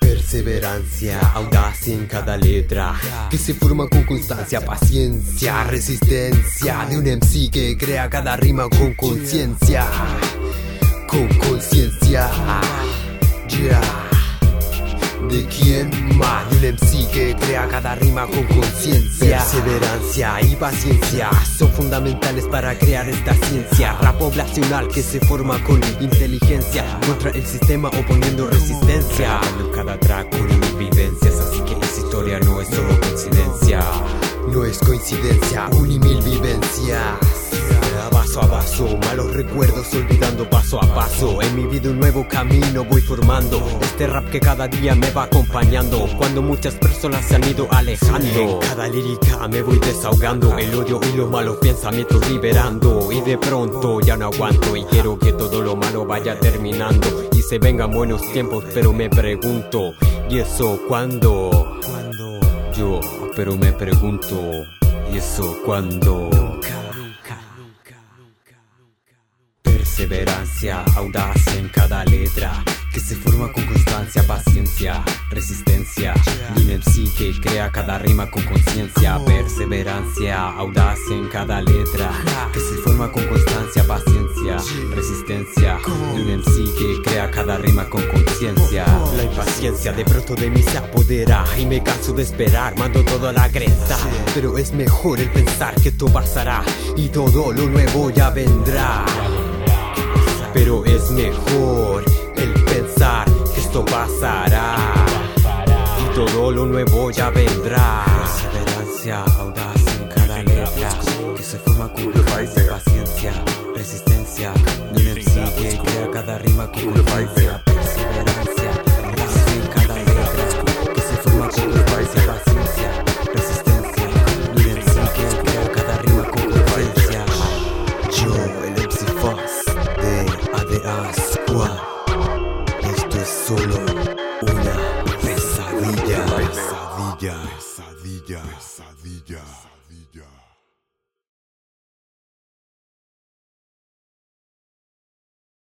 Perseverancia, audacia en cada letra Que se forma con constancia, paciencia, resistencia De un MC que crea cada rima con conciencia Con conciencia Yeah ¿De quién más? De un MC que crea cada rima con conciencia. Perseverancia y paciencia son fundamentales para crear esta ciencia. Rap poblacional que se forma con inteligencia Contra el sistema oponiendo resistencia. Cada track con vivencias Así que esa historia no es solo coincidencia. No es coincidencia, un y mil vivencias paso a paso, malos recuerdos olvidando paso a paso. En mi vida un nuevo camino voy formando. Este rap que cada día me va acompañando. Cuando muchas personas se han ido alejando. En cada lírica me voy desahogando. El odio y los malos pensamientos liberando. Y de pronto ya no aguanto. Y quiero que todo lo malo vaya terminando. Y se vengan buenos tiempos, pero me pregunto. ¿Y eso cuándo? ¿Cuándo? Yo, pero me pregunto. ¿Y eso cuándo? Perseverancia, audacia en cada letra que se forma con constancia, paciencia, resistencia. MC que crea cada rima con conciencia, perseverancia, audacia en cada letra que se forma con constancia, paciencia, resistencia. MC que crea cada rima con conciencia. La impaciencia de pronto de mí se apodera y me canso de esperar, mando todo a la cresta. Pero es mejor el pensar que esto pasará y todo lo nuevo ya vendrá. Pero es mejor el pensar que esto pasará y todo lo nuevo ya vendrá. Perseverancia, audacia en cada letra que se forma con paciencia, resistencia. MC que crea cada rima con conciencia. Solo una pesadilla. Pesadilla, pesadilla, pesadilla.